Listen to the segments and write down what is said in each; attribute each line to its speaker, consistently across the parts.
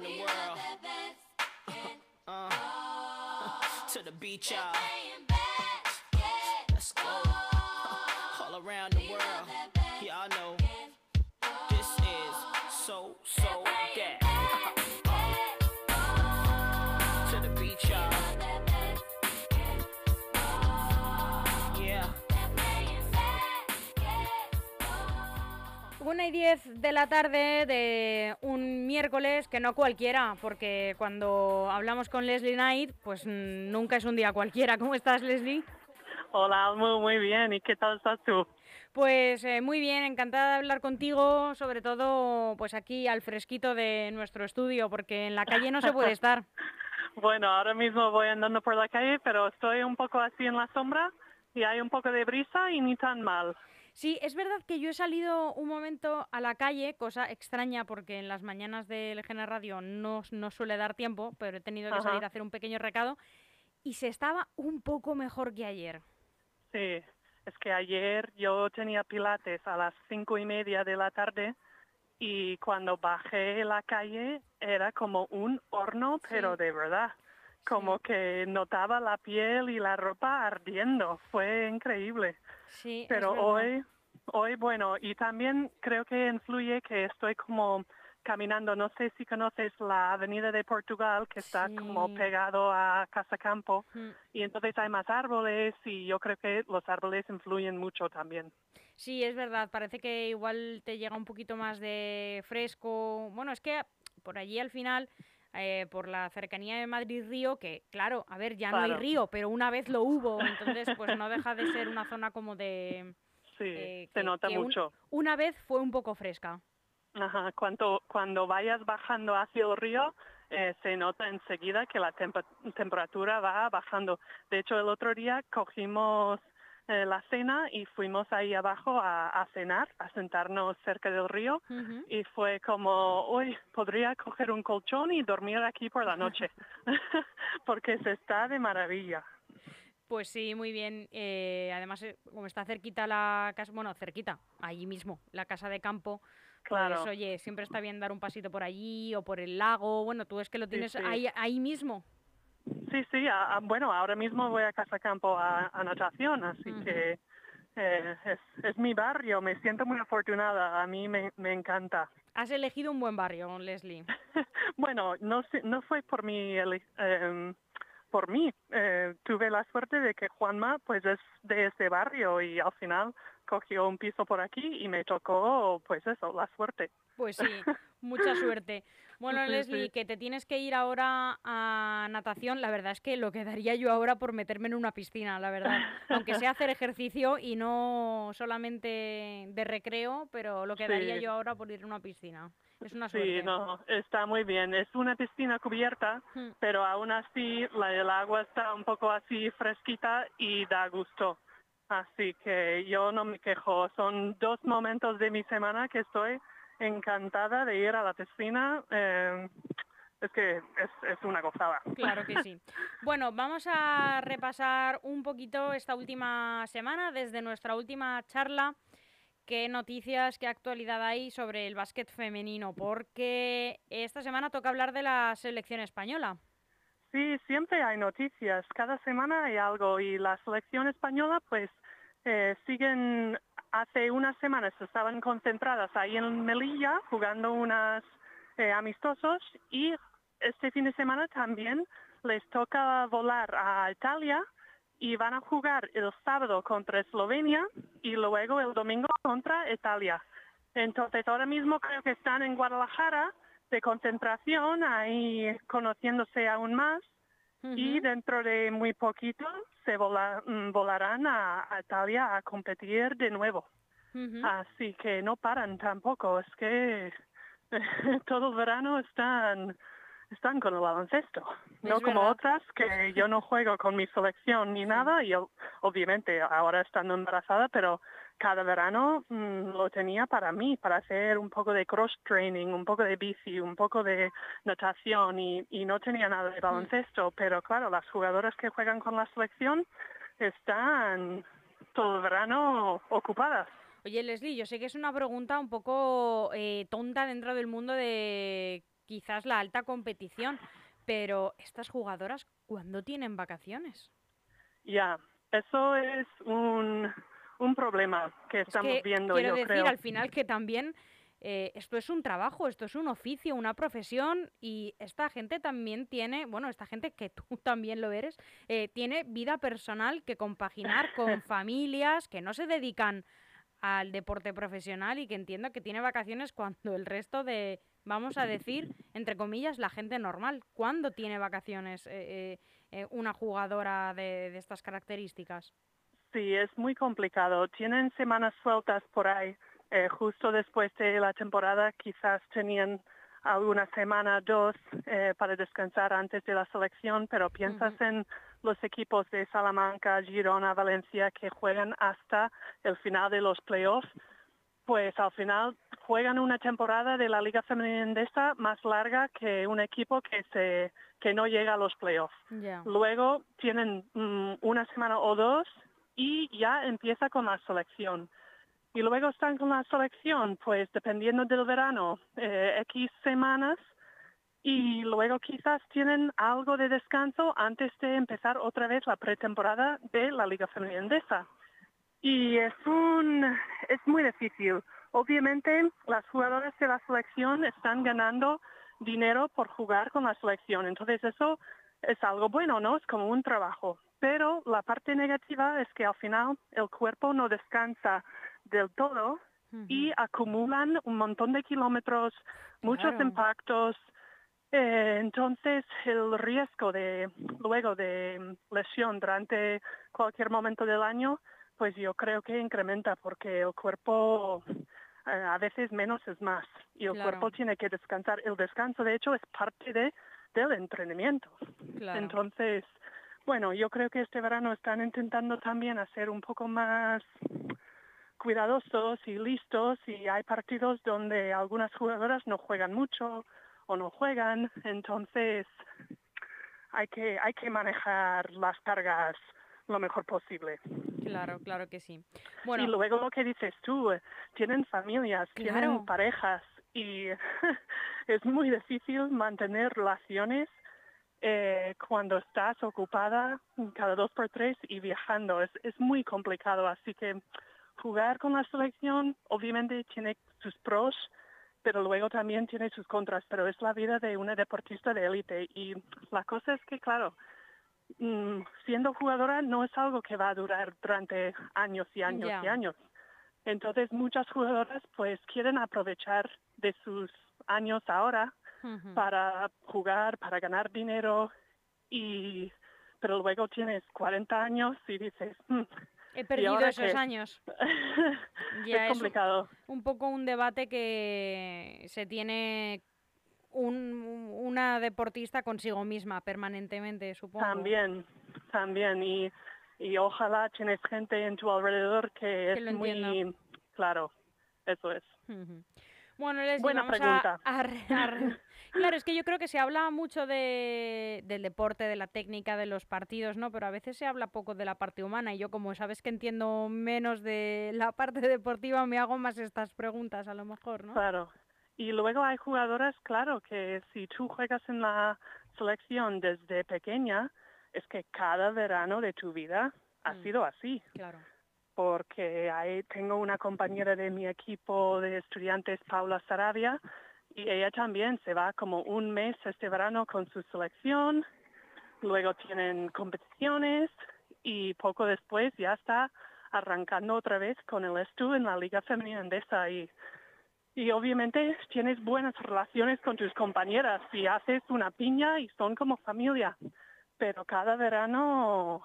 Speaker 1: around the world. Uh, to the beach, y'all. Let's go. All around the world. Y'all know. This is so, so that. to the beach, y'all. Yeah.
Speaker 2: Una y diez de la tarde de un miércoles que no cualquiera, porque cuando hablamos con Leslie Knight, pues mm, nunca es un día cualquiera. ¿Cómo estás, Leslie?
Speaker 3: Hola, muy, muy bien. ¿Y qué tal estás tú?
Speaker 2: Pues eh, muy bien, encantada de hablar contigo, sobre todo pues aquí al fresquito de nuestro estudio, porque en la calle no se puede estar.
Speaker 3: Bueno, ahora mismo voy andando por la calle, pero estoy un poco así en la sombra y hay un poco de brisa y ni tan mal.
Speaker 2: Sí, es verdad que yo he salido un momento a la calle, cosa extraña porque en las mañanas del GN Radio no, no suele dar tiempo, pero he tenido que
Speaker 3: Ajá.
Speaker 2: salir a hacer un pequeño recado y se estaba un poco mejor que ayer.
Speaker 3: Sí, es que ayer yo tenía pilates a las cinco y media de la tarde y cuando bajé la calle era como un horno, pero de verdad. Como que notaba la piel y la ropa ardiendo. Fue increíble.
Speaker 2: Sí,
Speaker 3: Pero hoy, hoy, bueno, y también creo que influye que estoy como caminando, no sé si conoces la Avenida de Portugal, que está como pegado a Casa Campo,
Speaker 2: Mm.
Speaker 3: y entonces hay más árboles y yo creo que los árboles influyen mucho también.
Speaker 2: Sí, es verdad, parece que igual te llega un poquito más de fresco. Bueno, es que por allí al final, eh, por la cercanía de Madrid-Río, que claro, a ver, ya no hay río, pero una vez lo hubo, entonces pues no deja de ser una zona como de...
Speaker 3: Sí,
Speaker 2: eh,
Speaker 3: se nota
Speaker 2: que un-
Speaker 3: mucho.
Speaker 2: una vez fue un poco fresca.
Speaker 3: Ajá, cuando, cuando vayas bajando hacia el río, eh, se nota enseguida que la temperatura va bajando. De hecho, el otro día cogimos eh, la cena y fuimos ahí abajo a, a cenar, a sentarnos cerca del río. Y fue como, hoy podría coger un colchón y dormir aquí por la noche, porque se está de maravilla.
Speaker 2: Pues sí, muy bien. eh, además, eh, como está cerquita la casa, bueno, cerquita, allí mismo, la casa de campo,
Speaker 3: Claro.
Speaker 2: pues oye, siempre está bien dar un pasito por allí o por el lago. Bueno, tú es que lo
Speaker 3: Sí,
Speaker 2: tienes
Speaker 3: sí.
Speaker 2: ahí, ahí mismo.
Speaker 3: Sí, sí, a- a- bueno, ahora mismo voy a Casa Campo a, a natación, así que eh, es, es mi barrio, me siento muy afortunada, a mí me, me encanta.
Speaker 2: Has elegido un buen barrio, Leslie.
Speaker 3: bueno, no, no fue por mí, ele- em, por mí, eh, tuve la suerte de que Juanma pues es de ese barrio y al final cogió un piso por aquí y me tocó pues eso, la suerte.
Speaker 2: Pues sí, mucha suerte. Bueno,
Speaker 3: Sí,
Speaker 2: Leslie,
Speaker 3: sí.
Speaker 2: que te tienes que ir ahora a natación, la verdad es que lo que daría yo ahora por meterme en una piscina, la verdad. Aunque sea hacer ejercicio y no solamente de recreo, pero lo que daría yo ahora por ir a una piscina. Es una suerte.
Speaker 3: Sí, no, está muy bien. Es una piscina cubierta,
Speaker 2: Hmm.
Speaker 3: pero aún así la, el agua está un poco así fresquita y da gusto. Así que yo no me quejo. Son dos momentos de mi semana que estoy encantada de ir a la piscina. eh, es que es, es una gozada.
Speaker 2: Claro que sí. Bueno, vamos a repasar un poquito esta última semana desde nuestra última charla. ¿Qué noticias, qué actualidad hay sobre el básquet femenino? Porque esta semana toca hablar de la selección española.
Speaker 3: Sí, siempre hay noticias. Cada semana hay algo y la selección española pues eh, siguen, hace unas semanas estaban concentradas ahí en Melilla jugando unas eh, amistosos y este fin de semana también les toca volar a Italia y van a jugar el sábado contra Eslovenia y luego el domingo contra Italia. Entonces ahora mismo creo que están en Guadalajara de concentración, ahí conociéndose aún más y dentro de muy poquito se vola- mm, volarán a, a Italia a competir de nuevo. Así que no paran tampoco, es que todo el verano están están con el baloncesto, no como otras que yo no juego con mi selección ni nada y obviamente ahora estando embarazada, pero cada verano mm, lo tenía para mí, para hacer un poco de cross training, un poco de bici, un poco de natación y, y no tenía nada de baloncesto, pero claro, las jugadoras que juegan con la selección están todo el verano ocupadas.
Speaker 2: Oye, Leslie, yo sé que es una pregunta un poco eh, tonta dentro del mundo de quizás la alta competición. Pero estas jugadoras, ¿cuándo tienen vacaciones?
Speaker 3: Ya, eso es un, un problema que estamos viendo,
Speaker 2: quiero
Speaker 3: yo
Speaker 2: decir, al final que también eh, esto es un trabajo, esto es un oficio, una profesión y esta gente también tiene, bueno, esta gente que tú también lo eres, eh, tiene vida personal que compaginar con familias que no se dedican al deporte profesional y que entiendo que tiene vacaciones cuando el resto de, vamos a decir, entre comillas, la gente normal. ¿Cuándo tiene vacaciones eh, una jugadora de, de estas características?
Speaker 3: Sí, es muy complicado. Tienen semanas sueltas por ahí eh, justo después de la temporada quizás tenían alguna semana, dos, eh, para descansar antes de la selección, pero piensas en los equipos de Salamanca, Girona, Valencia que juegan hasta el final de los playoffs, pues al final juegan una temporada de la Liga Femenina más larga que un equipo que se que no llega a los playoffs. Luego tienen mm, una semana o dos y ya empieza con la selección y luego están con la selección, pues dependiendo del verano, eh, X semanas y luego quizás tienen algo de descanso antes de empezar otra vez la pretemporada de la Liga Femenina. Y es un es muy difícil. Obviamente las jugadoras de la selección están ganando dinero por jugar con la selección, entonces eso es algo bueno, ¿no? Es como un trabajo. Pero la parte negativa es que al final el cuerpo no descansa del todo y acumulan un montón de kilómetros, muchos impactos. Eh, entonces, el riesgo de luego de lesión durante cualquier momento del año, pues yo creo que incrementa porque el cuerpo eh, a veces menos es más y el cuerpo tiene que descansar. El descanso, de hecho, es parte de del entrenamiento. Entonces, bueno, yo creo que este verano están intentando también hacer un poco más cuidadosos y listos y hay partidos donde algunas jugadoras no juegan mucho o no juegan, entonces hay que hay que manejar las cargas lo mejor posible.
Speaker 2: Claro, claro que sí.
Speaker 3: Bueno, y luego lo que dices tú, tienen familias, tienen parejas y es muy difícil mantener relaciones eh, cuando estás ocupada cada dos por tres y viajando. Es, es muy complicado, así que jugar con la selección obviamente tiene sus pros, pero luego también tiene sus contras, pero es la vida de una deportista de élite y la cosa es que, claro, mm, siendo jugadora no es algo que va a durar durante años y años y años. Entonces muchas jugadoras pues quieren aprovechar de sus años ahora para jugar, para ganar dinero y pero luego tienes 40 años y dices, mm,
Speaker 2: He perdido esos años.
Speaker 3: ya es complicado.
Speaker 2: un poco un debate que se tiene un, una deportista consigo misma permanentemente, supongo.
Speaker 3: También, también. Y, y ojalá tienes gente en tu alrededor que, es muy claro. Eso es.
Speaker 2: Bueno, les
Speaker 3: Buena pregunta.
Speaker 2: Claro, es que yo creo que se habla mucho de, del deporte, de la técnica, de los partidos, ¿no? Pero a veces se habla poco de la parte humana y yo como sabes que entiendo menos de la parte deportiva, me hago más estas preguntas a lo mejor, ¿no?
Speaker 3: Claro. Y luego hay jugadoras, claro, que si tú juegas en la selección desde pequeña, es que cada verano de tu vida ha mm. sido así.
Speaker 2: Claro
Speaker 3: porque ahí tengo una compañera de mi equipo de estudiantes, Paula Sarabia, y ella también se va como un mes este verano con su selección, luego tienen competiciones y poco después ya está arrancando otra vez con el Estu en la Liga Femenina Endesa y, y obviamente tienes buenas relaciones con tus compañeras y haces una piña y son como familia, pero cada verano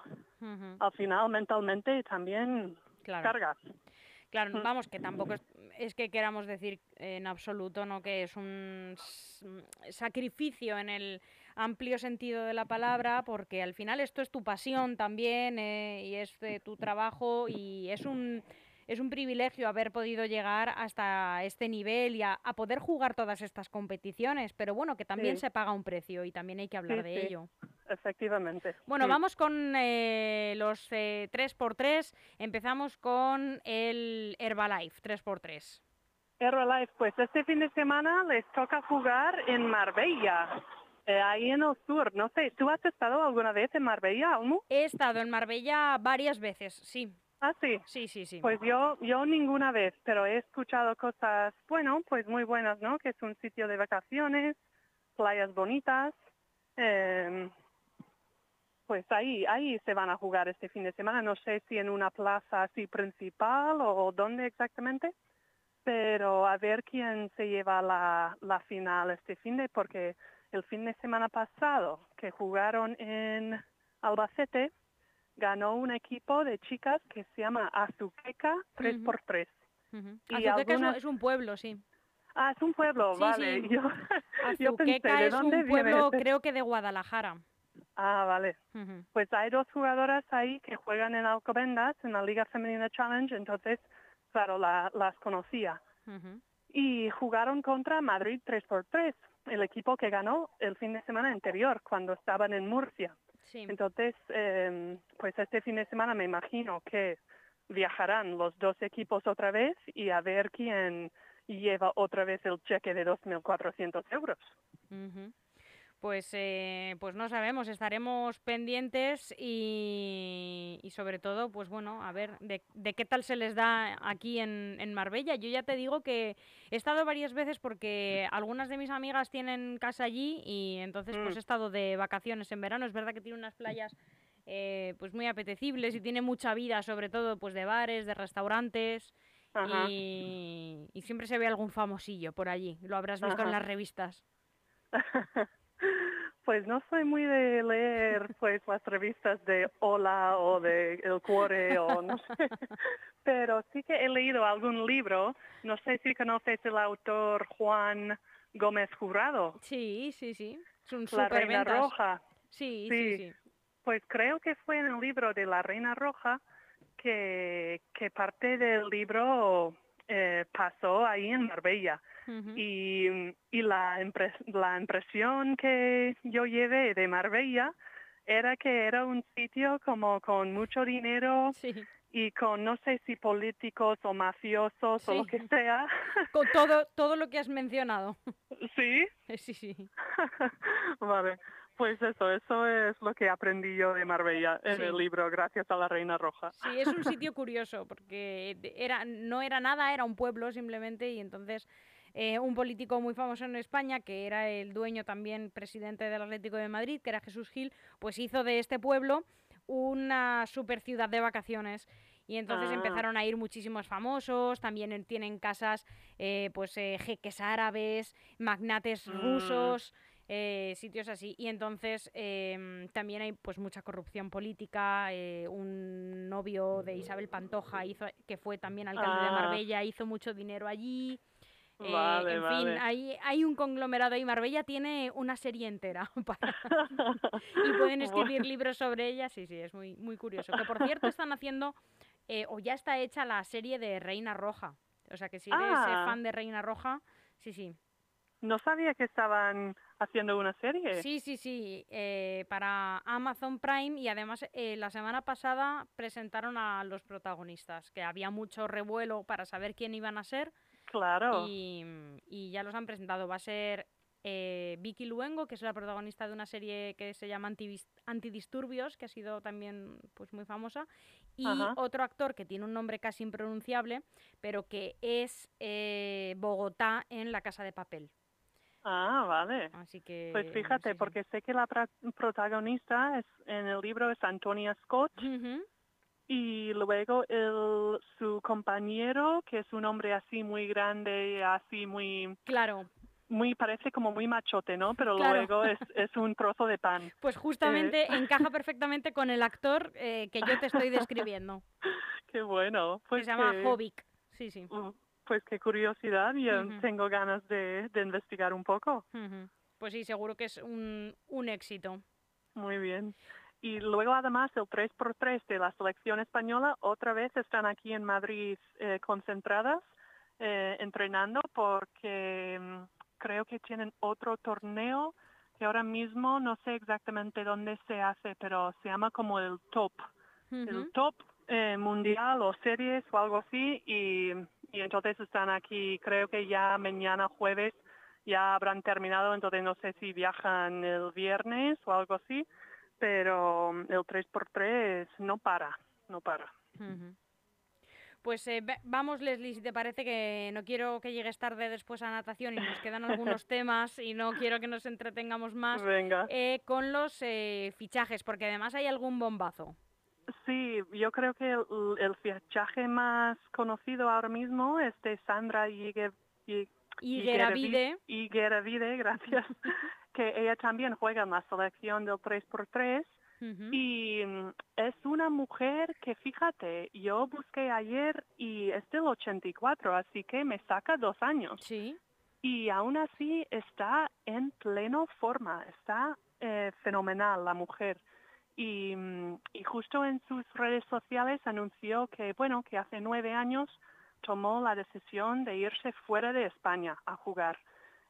Speaker 3: al final mentalmente también cargas.
Speaker 2: Claro, mm. vamos, que tampoco es, que queramos decir en absoluto no que es un sacrificio en el amplio sentido de la palabra, porque al final esto es tu pasión también eh, y es tu trabajo y es un es un privilegio haber podido llegar hasta este nivel y a, poder jugar todas estas competiciones, pero bueno, que también se paga un precio y también hay que hablar de ello.
Speaker 3: Efectivamente.
Speaker 2: Bueno, vamos con eh, los eh, 3x3. Empezamos con el Herbalife 3x3.
Speaker 3: Aerolife, pues este fin de semana les toca jugar en Marbella, eh, ahí en el sur. No sé, ¿tú has estado alguna vez en Marbella, Almu?
Speaker 2: He estado en Marbella varias veces, sí.
Speaker 3: Ah, sí.
Speaker 2: Sí, sí, sí.
Speaker 3: Pues yo, yo ninguna vez, pero he escuchado cosas, bueno, pues muy buenas, ¿no? Que es un sitio de vacaciones, playas bonitas. em, pues ahí, ahí se van a jugar este fin de semana. No sé si en una plaza así principal o dónde exactamente, pero a ver quién se lleva la, la final este fin de, porque el fin de semana pasado que jugaron en Albacete, ganó un equipo de chicas que se llama Azuqueca 3x3.
Speaker 2: Ujú.
Speaker 3: y
Speaker 2: Azuqueca es un-
Speaker 3: algunas-
Speaker 2: es un pueblo, sí.
Speaker 3: Ah, es un pueblo,
Speaker 2: Sí,
Speaker 3: vale.
Speaker 2: sí.
Speaker 3: Yo, yo pensé, ¿de
Speaker 2: es
Speaker 3: dónde
Speaker 2: un pueblo, creo que de Guadalajara.
Speaker 3: Ah, vale. Pues hay dos jugadoras ahí que juegan en Alcobendas, en la Liga Femenina Challenge, entonces, claro, la- las conocía. Y jugaron contra Madrid 3x3, el equipo que ganó el fin de semana anterior, cuando estaban en Murcia.
Speaker 2: Sí.
Speaker 3: Entonces, eh, pues este fin de semana me imagino que viajarán los dos equipos otra vez y a ver quién lleva otra vez el cheque de 2.400 euros.
Speaker 2: Ujú. Pues, eh, pues no sabemos, estaremos pendientes y, y sobre todo, pues bueno, a ver de, de qué tal se les da aquí en, en Marbella. Yo ya te digo que he estado varias veces porque algunas de mis amigas tienen casa allí y entonces pues
Speaker 3: Mm.
Speaker 2: he estado de vacaciones en verano. Es verdad que tiene unas playas eh, pues muy apetecibles y tiene mucha vida, sobre todo pues de bares, de restaurantes. Y, y siempre se ve algún famosillo por allí, lo habrás visto en las revistas.
Speaker 3: Pues no soy muy de leer pues las revistas de Hola o de El Cuore o no sé, pero sí que he leído algún libro, no sé si conoces el autor Juan Gómez Jurado,
Speaker 2: Sí, sí, sí. Es un
Speaker 3: La Reina. Roja.
Speaker 2: Sí, sí,
Speaker 3: Sí.
Speaker 2: sí.
Speaker 3: Pues creo que fue en el libro de La Reina Roja que, que parte del libro eh, pasó ahí en Marbella. Y, y la, impres- la impresión que yo llevé de Marbella era que era un sitio como con mucho dinero
Speaker 2: Sí.
Speaker 3: y con no sé si políticos o mafiosos o lo que sea.
Speaker 2: Con todo, todo lo que has mencionado.
Speaker 3: sí,
Speaker 2: Sí, sí.
Speaker 3: vale. Pues eso, eso es lo que aprendí yo de Marbella en
Speaker 2: Sí.
Speaker 3: el libro Gracias a la Reina Roja.
Speaker 2: Sí, es un sitio curioso porque era, no era nada, era un pueblo simplemente y entonces eh, un político muy famoso en España, que era el dueño también presidente del Atlético de Madrid, que era Jesús Gil, pues hizo de este pueblo una super ciudad de vacaciones. Y entonces
Speaker 3: Ah.
Speaker 2: empezaron a ir muchísimos famosos, también en- tienen casas, eh, pues eh, jeques árabes, magnates
Speaker 3: Mm.
Speaker 2: rusos, eh, sitios así. Y entonces em, también hay pues mucha corrupción política. eh, un novio de Isabel Pantoja, hizo, que fue también alcalde de
Speaker 3: Ah.
Speaker 2: Marbella, hizo mucho dinero allí. Eh,
Speaker 3: Vale,
Speaker 2: en
Speaker 3: vale.
Speaker 2: fin, hay, hay un conglomerado ahí. Marbella tiene una serie entera para- y pueden escribir libros sobre ella. Sí, sí, es muy, muy curioso. Que por cierto están haciendo, eh, o ya está hecha la serie de Reina Roja. O sea que si eres eh,
Speaker 3: Ah.
Speaker 2: fan de Reina Roja, sí, sí.
Speaker 3: No sabía que estaban haciendo una serie.
Speaker 2: Sí, sí, sí, eh, para Amazon Prime y además eh, la semana pasada presentaron a los protagonistas, que había mucho revuelo para saber quién iban a ser
Speaker 3: Claro.
Speaker 2: y, y ya los han presentado. Va a ser eh, Vicky Luengo, que es la protagonista de una serie que se llama Antivis- Antidisturbios, que ha sido también pues muy famosa, y
Speaker 3: Ajá.
Speaker 2: otro actor que tiene un nombre casi impronunciable, pero que es eh, Bogotá en La Casa de Papel.
Speaker 3: Ah, vale.
Speaker 2: Así que
Speaker 3: Pues fíjate, porque sé que la protagonista es, en el libro es Antonia Scott y luego el, su compañero, que es un hombre así muy grande, así muy,
Speaker 2: Claro,
Speaker 3: muy parece como muy machote, ¿no? Pero
Speaker 2: Claro.
Speaker 3: luego es, es un trozo de pan.
Speaker 2: pues justamente encaja perfectamente con el actor eh, que yo te estoy describiendo,
Speaker 3: Qué bueno.
Speaker 2: que
Speaker 3: Pues
Speaker 2: se llama
Speaker 3: que-.
Speaker 2: Sí, sí.
Speaker 3: mm, Pues qué curiosidad, yo
Speaker 2: Ujú.
Speaker 3: tengo ganas de, de investigar un poco.
Speaker 2: Pues sí, seguro que es un, un éxito.
Speaker 3: Muy bien. Y luego además el 3x3 de la selección española otra vez están aquí en Madrid eh, concentradas, eh, entrenando porque mm, creo que tienen otro torneo que ahora mismo no sé exactamente dónde se hace, pero se llama como el top, el top eh, mundial o series o algo así y, y entonces están aquí, creo que ya mañana jueves ya habrán terminado, entonces no sé si viajan el viernes o algo así, pero el 3x3 no para, no para.
Speaker 2: Pues eh, vamos, Leslie, si te parece que no quiero que llegues tarde después a natación y nos quedan algunos temas y no quiero que nos entretengamos más
Speaker 3: Venga.
Speaker 2: eh, con los eh, fichajes, porque además hay algún bombazo.
Speaker 3: Sí, yo creo que el, el fichaje más conocido ahora mismo es de Sandra Higuer- Hi-
Speaker 2: Y
Speaker 3: Higueravi-
Speaker 2: Geravide,
Speaker 3: Higueravide, gracias, que ella también juega en la selección del 3x3
Speaker 2: ujú,
Speaker 3: y mm, es una mujer que, fíjate, yo busqué ayer y es del 84, así que me saca dos años.
Speaker 2: sí,
Speaker 3: Y aún así está en pleno forma, está eh, fenomenal la mujer. Y, mm, y justo en sus redes sociales anunció que, bueno, que hace nueve años tomó la decisión de irse fuera de España a jugar.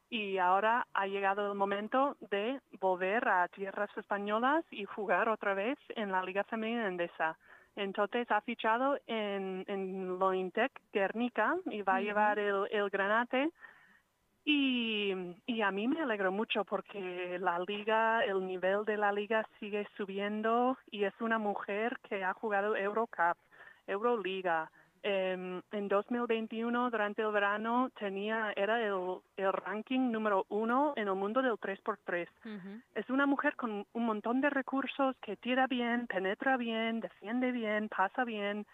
Speaker 3: Y ahora ha llegado el momento de volver a tierras españolas y jugar otra vez en la Liga Femenina Endesa. Entonces ha fichado en, en Lointec Guernica y va a llevar el, el granate y, y a mí me alegro mucho porque la liga, el nivel de la liga sigue subiendo y es una mujer que ha jugado Eurocup, Euroliga. Em, en 2021, durante el verano, tenía, era el, el ranking número uno en el mundo del 3x3.
Speaker 2: ujú,
Speaker 3: Es una mujer con un montón de recursos que tira bien, penetra bien, defiende bien, pasa bien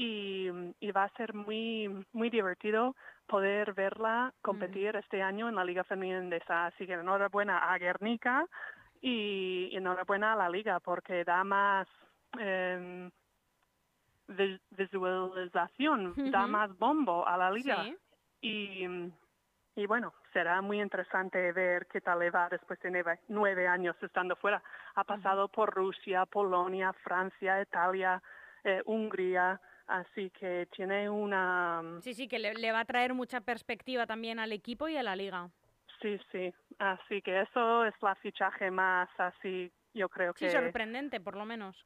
Speaker 3: y, y va a ser muy muy divertido poder verla competir este año en la Liga Femenina. Así que enhorabuena a Guernica y enhorabuena a la Liga porque da más vi- visualización, da más bombo a la Liga.
Speaker 2: sí.
Speaker 3: Y, y bueno, será muy interesante ver qué tal le va después de nueve, nueve años estando fuera. Ha pasado por Rusia, Polonia, Francia, Italia, eh, Hungría, así que tiene una...
Speaker 2: Sí, sí, que le, le va a traer mucha perspectiva también al equipo y a la liga.
Speaker 3: Sí, sí, así que eso es la fichaje más así, yo creo
Speaker 2: Sí,
Speaker 3: que...
Speaker 2: sorprendente, por lo menos.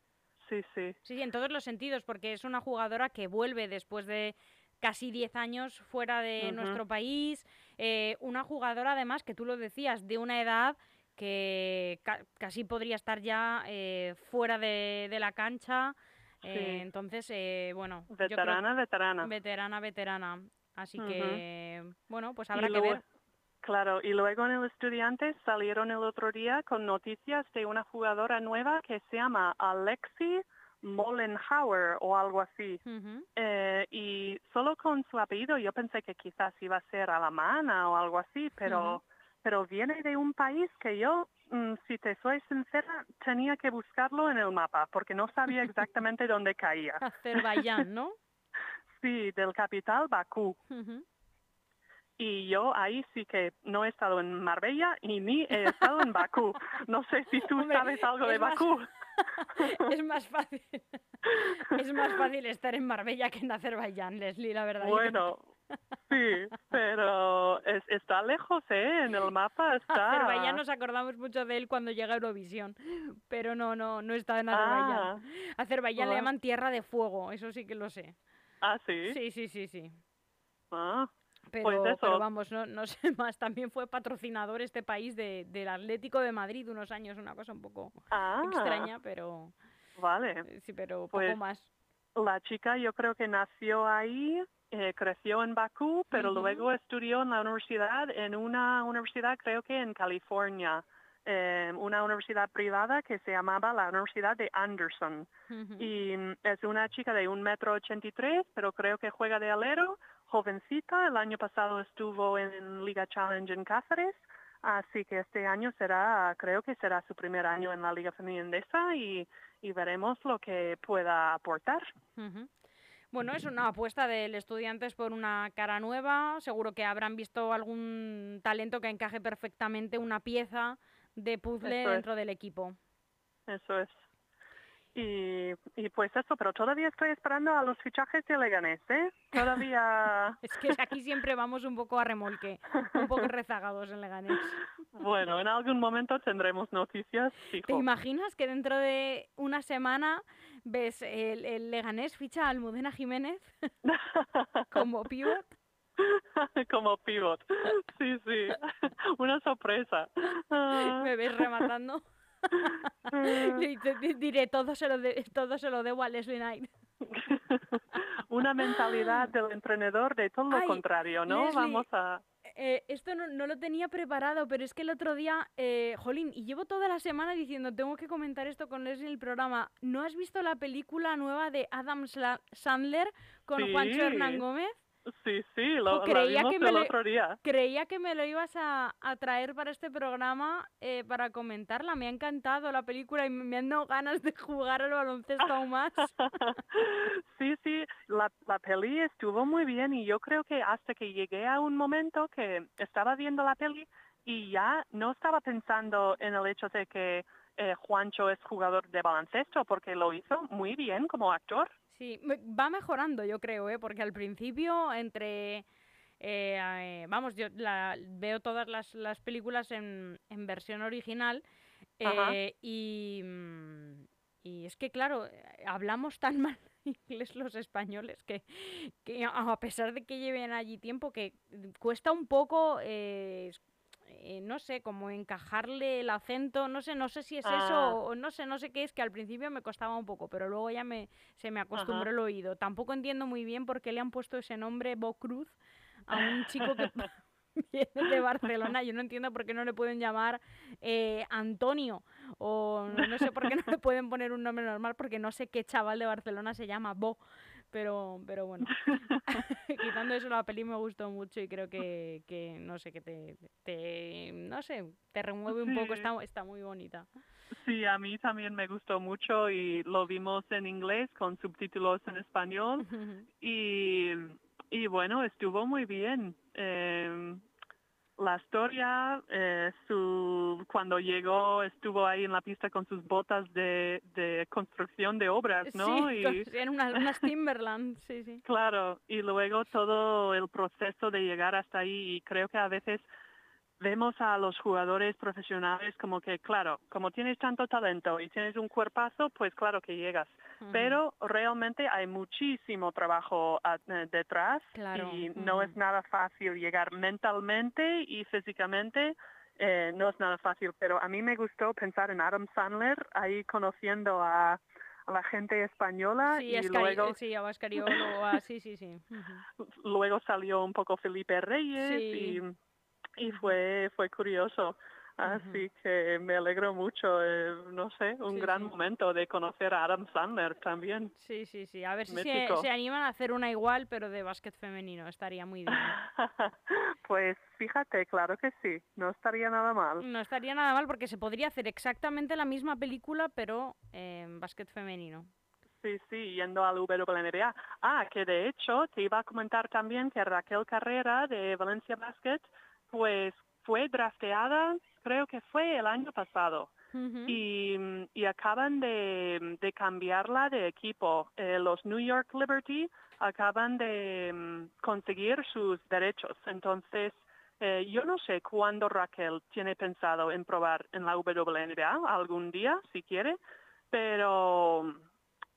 Speaker 3: Sí, sí,
Speaker 2: Sí, sí, en todos los sentidos, porque es una jugadora que vuelve después de casi 10 años fuera de nuestro país. eh, una jugadora, además, que tú lo decías, de una edad que ca- casi podría estar ya eh, fuera de, de la cancha. Eh, entonces, eh, bueno, yo creo-
Speaker 3: veterana, veterana.
Speaker 2: veterana, veterana. Así que, bueno, pues habrá que ver.
Speaker 3: Claro, y luego en el Estudiantes salieron el otro día con noticias de una jugadora nueva que se llama Alexi Mollenhauer o algo así. Eh, y solo con su apellido yo pensé que quizás iba a ser alemana o algo así, pero, pero viene de un país que yo, si te soy sincera, tenía que buscarlo en el mapa porque no sabía exactamente dónde caía.
Speaker 2: Azerbaiyán, ¿no?
Speaker 3: Sí, del capital Bakú. Y yo ahí sí que no he estado en Marbella y ni he estado en Bakú. No sé si tú
Speaker 2: Hombre,
Speaker 3: sabes algo de
Speaker 2: más-
Speaker 3: Bakú.
Speaker 2: es más fácil. es más fácil estar en Marbella que en Azerbaiyán, Leslie, la verdad.
Speaker 3: Bueno, sí, pero es- está lejos, ¿eh? En el mapa está...
Speaker 2: Azerbaiyán nos acordamos mucho de él cuando llega a Eurovisión, pero no, no, no está en Azerbaiyán.
Speaker 3: Ah,
Speaker 2: Azerbaiyán le
Speaker 3: ah.
Speaker 2: llaman Tierra de Fuego, eso sí que lo sé.
Speaker 3: ah, sí.
Speaker 2: Sí, sí, sí, sí.
Speaker 3: Ah,
Speaker 2: Pero,
Speaker 3: Pues
Speaker 2: pero vamos, no, no sé más. También fue patrocinador este país de, del Atlético de Madrid unos años, una cosa un poco
Speaker 3: ah,
Speaker 2: extraña, pero
Speaker 3: Vale.
Speaker 2: eh, sí, pero
Speaker 3: Pues,
Speaker 2: poco más.
Speaker 3: La chica yo creo que nació ahí, eh, creció en Bakú, pero luego estudió en la universidad, en una universidad creo que en California, eh, una universidad privada que se llamaba la Universidad de Anderson. Y mm, es una chica de un metro ochenta y tres, pero creo que juega de alero, jovencita. El año pasado estuvo en Liga Challenge en Cáceres, así que este año será, creo que será su primer año en la Liga Femenina y, y veremos lo que pueda aportar.
Speaker 2: Bueno, es una apuesta del Estudiantes por una cara nueva. Seguro que habrán visto algún talento que encaje perfectamente una pieza de puzzle
Speaker 3: es.
Speaker 2: dentro del equipo.
Speaker 3: Eso es. Y, y pues eso, pero todavía estoy esperando a los fichajes de Leganés, ¿eh? Todavía,
Speaker 2: Es que aquí siempre vamos un poco a remolque, un poco rezagados en Leganés.
Speaker 3: bueno, en algún momento tendremos noticias,
Speaker 2: ¿Te imaginas que dentro de una semana ves el, el Leganés ficha a Almudena Jiménez como pivot?
Speaker 3: como pivot. Sí, sí. Una sorpresa.
Speaker 2: Me ves rematando. Te diré, todo se, lo de- todo se lo debo a Leslie Knight.
Speaker 3: Una mentalidad del emprendedor de todo lo
Speaker 2: Ay,
Speaker 3: contrario, ¿no?
Speaker 2: Leslie.
Speaker 3: Vamos a...
Speaker 2: Eh, esto no, no lo tenía preparado, pero es que el otro día, eh, jolín, y llevo toda la semana diciendo, tengo que comentar esto con Leslie en el programa. ¿No has visto la película nueva de Adam Sandler con Juancho
Speaker 3: Sí.
Speaker 2: Hernán Gómez?
Speaker 3: Sí, sí, lo, lo
Speaker 2: creía
Speaker 3: vimos
Speaker 2: que me
Speaker 3: el
Speaker 2: lo-
Speaker 3: otro día.
Speaker 2: Creía que me lo ibas a, a traer para este programa eh, para comentarla. Me ha encantado la película y me han dado ganas de jugar al baloncesto aún más.
Speaker 3: sí, sí, la, la peli estuvo muy bien y yo creo que hasta que llegué a un momento que estaba viendo la peli y ya no estaba pensando en el hecho de que eh, Juancho es jugador de baloncesto porque lo hizo muy bien como actor.
Speaker 2: Sí, va mejorando, yo creo, ¿eh? porque al principio entre... eh, eh, vamos, yo la, veo todas las, las películas en, en versión original eh, y, mm, y es que, claro, eh, hablamos tan mal inglés los españoles que, que a pesar de que lleven allí tiempo, que cuesta un poco... eh, no sé, como encajarle el acento, no sé, no sé si es
Speaker 3: Ah.
Speaker 2: eso o no sé, no sé qué es, que al principio me costaba un poco, pero luego ya me, se me acostumbró el oído. Tampoco entiendo muy bien por qué le han puesto ese nombre Bo Cruz a un chico que viene de Barcelona. Yo no entiendo por qué no le pueden llamar eh, Antonio o no sé por qué no le pueden poner un nombre normal porque no sé qué chaval de Barcelona se llama Bo. Pero, pero bueno, quitando eso la peli me gustó mucho y creo que, que no sé, que te, te- no sé, te remueve un poco, está, está muy bonita.
Speaker 3: Sí, a mí también me gustó mucho y lo vimos en inglés con subtítulos en español y, y bueno, estuvo muy bien. Eh, la historia, eh, su, cuando llegó estuvo ahí en la pista con sus botas de, de construcción de obras, ¿no?
Speaker 2: Sí,
Speaker 3: y,
Speaker 2: en unas, unas Timberland, sí, sí.
Speaker 3: Claro, y luego todo el proceso de llegar hasta ahí y creo que a veces vemos a los jugadores profesionales como que, claro, como tienes tanto talento y tienes un cuerpazo, pues claro que llegas. Pero realmente hay muchísimo trabajo a- eh, detrás
Speaker 2: Claro,
Speaker 3: y no es nada fácil llegar mentalmente y físicamente. eh, no es nada fácil, pero a mí me gustó pensar en Adam Sandler ahí conociendo a, a la gente española
Speaker 2: Sí,
Speaker 3: y
Speaker 2: Escari-
Speaker 3: luego
Speaker 2: sí, a Bascariolo, o a- sí, sí, sí. ujú.
Speaker 3: luego salió un poco Felipe Reyes
Speaker 2: Sí.
Speaker 3: y, y fue fue curioso así que me alegro mucho eh, no sé un
Speaker 2: Sí,
Speaker 3: gran
Speaker 2: sí.
Speaker 3: momento de conocer a Adam Sandler también
Speaker 2: Sí, sí, sí. A ver si se, se animan a hacer una igual, pero de básquet femenino. Estaría muy bien.
Speaker 3: pues fíjate claro que sí no estaría nada mal
Speaker 2: No estaría nada mal porque se podría hacer exactamente la misma película, pero en básquet femenino.
Speaker 3: Sí, sí, yendo al WNBA. Ah, que de hecho te iba a comentar también que Raquel Carrera de Valencia Basket, pues fue drafteada, creo que fue el año pasado. Y, mm, y acaban de, de cambiarla de equipo. Eh, los New York Liberty acaban de mm, conseguir sus derechos. Entonces, eh, yo no sé cuándo Raquel tiene pensado en probar en la WNBA, algún día, si quiere, pero,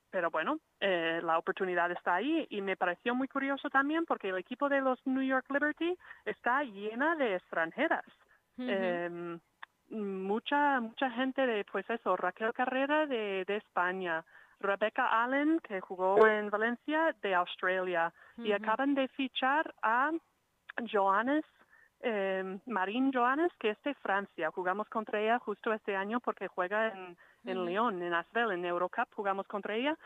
Speaker 3: pero bueno, eh, la oportunidad está ahí y me pareció muy curioso también porque el equipo de los New York Liberty está llena de extranjeras. Em, mucha mucha gente de pues eso Raquel Carrera de, de España Rebecca Allen que jugó en Valencia de Australia. Y acaban de fichar a Johannes eh, Marín Johannes que es de Francia. Jugamos contra ella justo este año porque juega en, en. Lyon en Asvel en Eurocup jugamos contra ella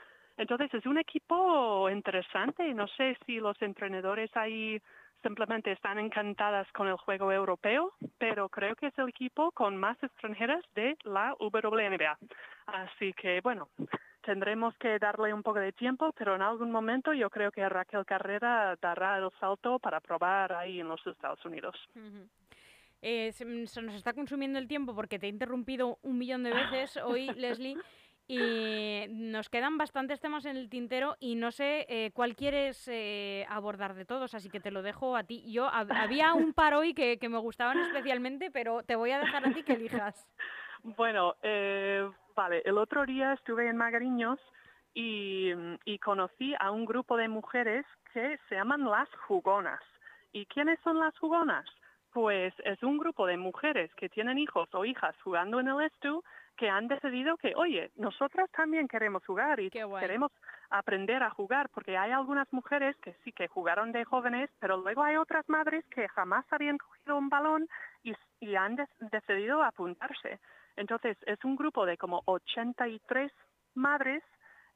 Speaker 3: entonces es un equipo interesante no sé si los entrenadores ahí simplemente están encantadas con el juego europeo, pero creo que es el equipo con más extranjeras de la WNBA. Así que, bueno, tendremos que darle un poco de tiempo, pero en algún momento yo creo que Raquel Carrera dará el salto para probar ahí en los Estados Unidos.
Speaker 2: Eh, se nos está consumiendo el tiempo porque te he interrumpido un millón de veces hoy, Leslie, y nos quedan bastantes temas en el tintero y no sé eh, cuál quieres eh, abordar de todos, así que te lo dejo a ti. Yo hab- había un par hoy que, que me gustaban especialmente, pero te voy a dejar a ti que elijas.
Speaker 3: Bueno, eh, vale, el otro día estuve en Magariños y, y conocí a un grupo de mujeres que se llaman las jugonas. ¿Y quiénes son las jugonas? Pues es un grupo de mujeres que tienen hijos o hijas jugando en el Estu que han decidido que, oye, nosotras también queremos jugar y
Speaker 2: guay.
Speaker 3: queremos aprender a jugar, porque hay algunas mujeres que sí que jugaron de jóvenes, pero luego hay otras madres que jamás habían cogido un balón y, y han des- decidido apuntarse. Entonces, es un grupo de como 83 madres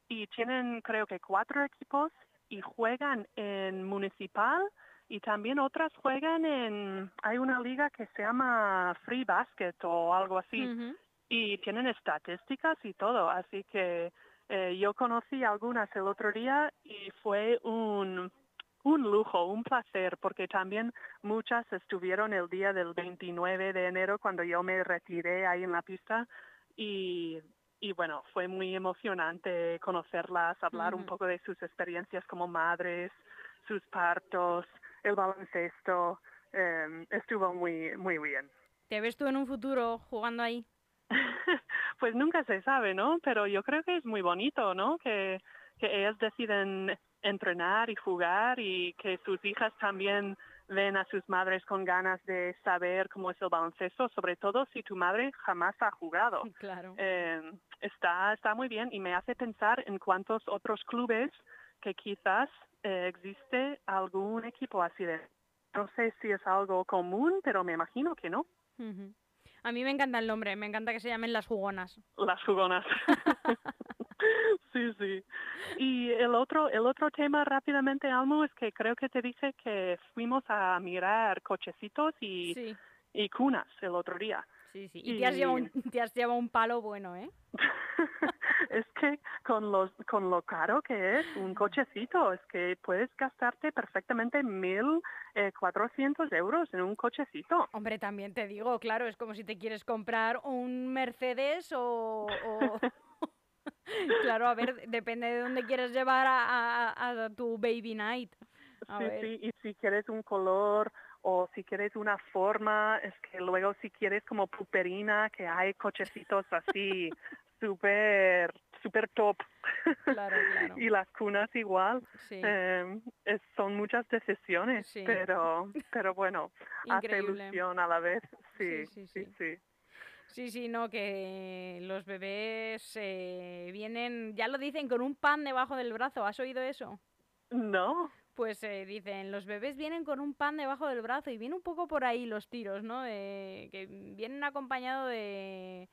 Speaker 3: y tienen creo que cuatro equipos y juegan en municipal y también otras juegan en, hay una liga que se llama Free Basket o algo así. Y tienen estadísticas y todo, así que eh, yo conocí algunas el otro día y fue un, un lujo, un placer, porque también muchas estuvieron el día del 29 de enero cuando yo me retiré ahí en la pista y, y bueno, fue muy emocionante conocerlas, hablar un poco de sus experiencias como madres, sus partos, el baloncesto, eh, estuvo muy, muy bien.
Speaker 2: ¿Te ves tú en un futuro jugando ahí?
Speaker 3: pues nunca se sabe, ¿no? Pero yo creo que es muy bonito, ¿no? Que, que ellas deciden entrenar y jugar y que sus hijas también ven a sus madres con ganas de saber cómo es el baloncesto, sobre todo si tu madre jamás ha jugado.
Speaker 2: Claro.
Speaker 3: Eh, está, está muy bien y me hace pensar en cuántos otros clubes que quizás eh, existe algún equipo así de... No sé si es algo común, pero me imagino que no.
Speaker 2: A mí me encanta el nombre, me encanta que se llamen las jugonas.
Speaker 3: Las jugonas. sí, sí. Y el otro, el otro tema rápidamente, Almo, es que creo que te dije que fuimos a mirar cochecitos y,
Speaker 2: Sí,
Speaker 3: y cunas el otro día.
Speaker 2: Sí, sí. Y te has llevado un,
Speaker 3: Y-
Speaker 2: te has llevado un palo bueno, ¿eh?
Speaker 3: es que con los con lo caro que es un cochecito, es que puedes gastarte perfectamente mil eh, cuatrocientos euros en un cochecito.
Speaker 2: Hombre, también te digo, claro, es como si te quieres comprar un Mercedes o... o- claro, a ver, depende de dónde quieres llevar a, a- a tu baby night. A
Speaker 3: Sí,
Speaker 2: ver.
Speaker 3: sí, y si quieres un color o si quieres una forma, es que luego si quieres como puperina, que hay cochecitos así súper, súper top.
Speaker 2: Claro, claro.
Speaker 3: y las cunas igual.
Speaker 2: Sí,
Speaker 3: Eh, es- son muchas decisiones,
Speaker 2: Sí.
Speaker 3: pero, pero bueno, hace ilusión a la vez. Sí,
Speaker 2: Sí, sí,
Speaker 3: sí,
Speaker 2: sí.
Speaker 3: sí.
Speaker 2: Sí, sí, no, que los bebés eh, vienen, ya lo dicen, con un pan debajo del brazo. ¿Has oído eso?
Speaker 3: No,
Speaker 2: Pues eh, dicen, los bebés vienen con un pan debajo del brazo y viene un poco por ahí los tiros, ¿no? De, que vienen acompañados de,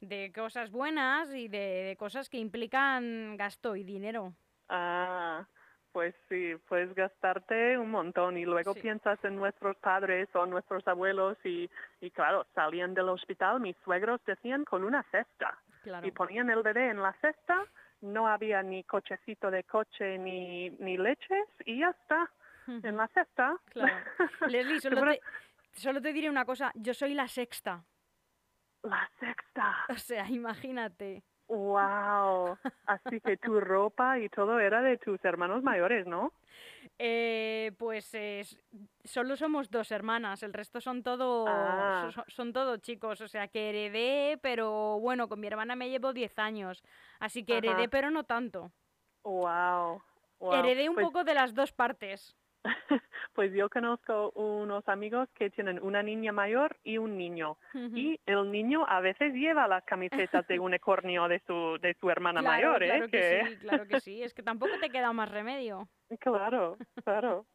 Speaker 2: de cosas buenas y de, de cosas que implican gasto y dinero.
Speaker 3: Ah, pues sí, puedes gastarte un montón y luego
Speaker 2: Sí.
Speaker 3: piensas en nuestros padres o nuestros abuelos y, y claro, salían del hospital, mis suegros decían con una cesta
Speaker 2: Claro.
Speaker 3: y ponían el bebé en la cesta, no había ni cochecito de coche ni, ni leches y ya está, en la cesta.
Speaker 2: Claro. Leslie, solo te, solo te diré una cosa, yo soy la sexta.
Speaker 3: La sexta.
Speaker 2: O sea, imagínate.
Speaker 3: Wow. Así que tu ropa y todo era de tus hermanos mayores, ¿no?
Speaker 2: Eh, pues eh, solo somos dos hermanas, el resto son todo
Speaker 3: Ah.
Speaker 2: so- son todos chicos, o sea que heredé, pero bueno, con mi hermana me llevo 10 años, así que heredé,
Speaker 3: Ajá.
Speaker 2: pero no tanto.
Speaker 3: Wow. wow.
Speaker 2: Heredé un
Speaker 3: Pues-
Speaker 2: poco de las dos partes.
Speaker 3: Pues yo conozco unos amigos que tienen una niña mayor y un niño. Y el niño a veces lleva las camisetas de unicornio de su, de su hermana
Speaker 2: Claro,
Speaker 3: mayor, ¿eh?
Speaker 2: claro que sí, claro que sí, es que tampoco te queda más remedio.
Speaker 3: Claro, claro.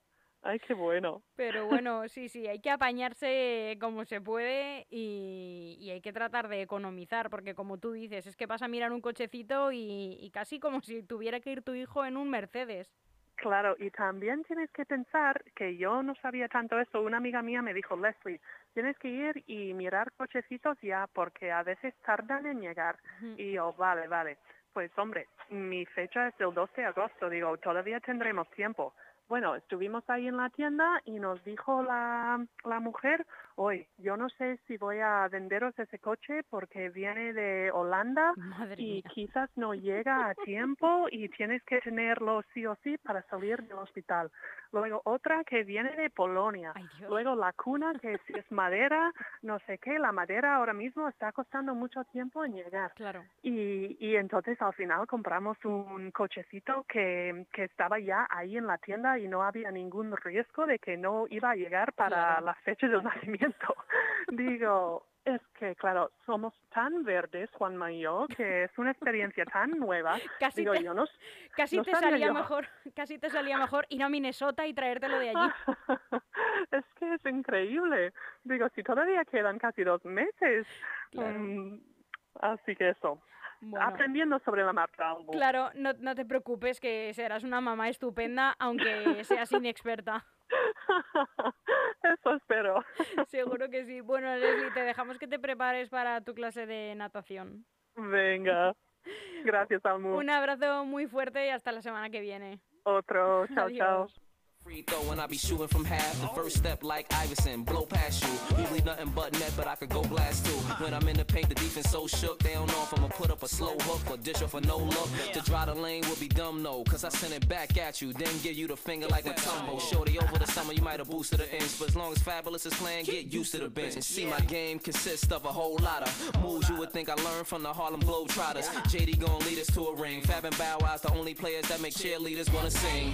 Speaker 3: Ay, qué bueno.
Speaker 2: Pero bueno, sí, sí, hay que apañarse como se puede y, y hay que tratar de economizar, porque como tú dices, es que vas a mirar un cochecito y, y casi como si tuviera que ir tu hijo en un Mercedes.
Speaker 3: Claro, y también tienes que pensar que yo no sabía tanto eso. Una amiga mía me dijo, Leslie, tienes que ir y mirar cochecitos ya porque a veces tardan en llegar. Y yo, vale, vale. Pues hombre, mi fecha es el 12 de agosto. Digo, todavía tendremos tiempo. Bueno, estuvimos ahí en la tienda y nos dijo la, la mujer, hoy yo no sé si voy a venderos ese coche porque viene de Holanda
Speaker 2: Madre
Speaker 3: y
Speaker 2: mía.
Speaker 3: quizás no llega a tiempo y tienes que tenerlo sí o sí para salir del hospital. Luego otra que viene de Polonia.
Speaker 2: Ay.
Speaker 3: Luego la cuna que si es madera, no sé qué, la madera ahora mismo está costando mucho tiempo en llegar.
Speaker 2: Claro.
Speaker 3: Y, y entonces al final compramos un cochecito que, que estaba ya ahí en la tienda y no había ningún riesgo de que no iba a llegar para la fecha del nacimiento. Digo, es que, claro, somos tan verdes, Juanma y yo, que es una experiencia tan nueva.
Speaker 2: Casi
Speaker 3: Digo,
Speaker 2: te,
Speaker 3: yo no,
Speaker 2: casi
Speaker 3: no
Speaker 2: te salía
Speaker 3: yo.
Speaker 2: mejor, casi te salía mejor ir a Minnesota y traértelo de allí.
Speaker 3: es que es increíble. Digo, si todavía quedan casi dos meses.
Speaker 2: Claro.
Speaker 3: mm, así que eso,
Speaker 2: Bueno,
Speaker 3: aprendiendo sobre la marcha algo.
Speaker 2: claro, no, no te preocupes que serás una mamá estupenda, aunque seas inexperta.
Speaker 3: eso espero.
Speaker 2: Seguro que sí. Bueno, Leslie, te dejamos que te prepares para tu clase de natación.
Speaker 3: Venga. Gracias, Almu.
Speaker 2: Un abrazo muy fuerte y hasta la semana que viene.
Speaker 3: Otro. Chao, chao.
Speaker 1: Free throw when I be shooting from half. The first step like Iverson, blow past you. Usually nothing but net, but I could go blast too. When I'm in the paint, the defense so shook, they don't know if I'ma put up a slow hook or dish off for no look. To draw the lane would be dumb, no, cause I send it back at you, then give you the finger like a tumble. Shorty over the summer, you might have boosted the inch, but as long as Fabulous is playing, get used to the bench. And see, my game consists of a whole lot of moves you would think I learned from the Harlem Globetrotters. JD gon' lead us to a ring. Fab and Bow Wow's the only players that make cheerleaders wanna sing.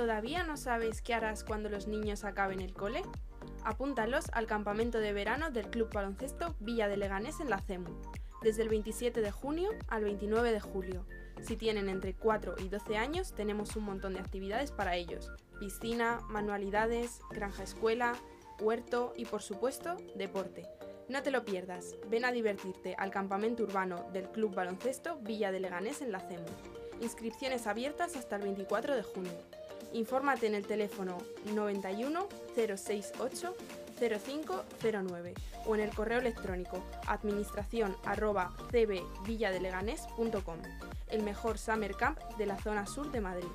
Speaker 4: ¿Todavía no sabes qué harás cuando los niños acaben el cole? Apúntalos al campamento de verano del Club Baloncesto Villa de Leganés en la CEMU, desde el 27 de junio al 29 de julio. Si tienen entre 4 y 12 años, tenemos un montón de actividades para ellos. Piscina, manualidades, granja escuela, huerto y por supuesto, deporte. No te lo pierdas, ven a divertirte al campamento urbano del Club Baloncesto Villa de Leganés en la CEMU. Inscripciones abiertas hasta el 24 de junio. Infórmate en el teléfono 91 068 0509 o en el correo electrónico administración arroba el mejor summer camp de la zona sur de Madrid.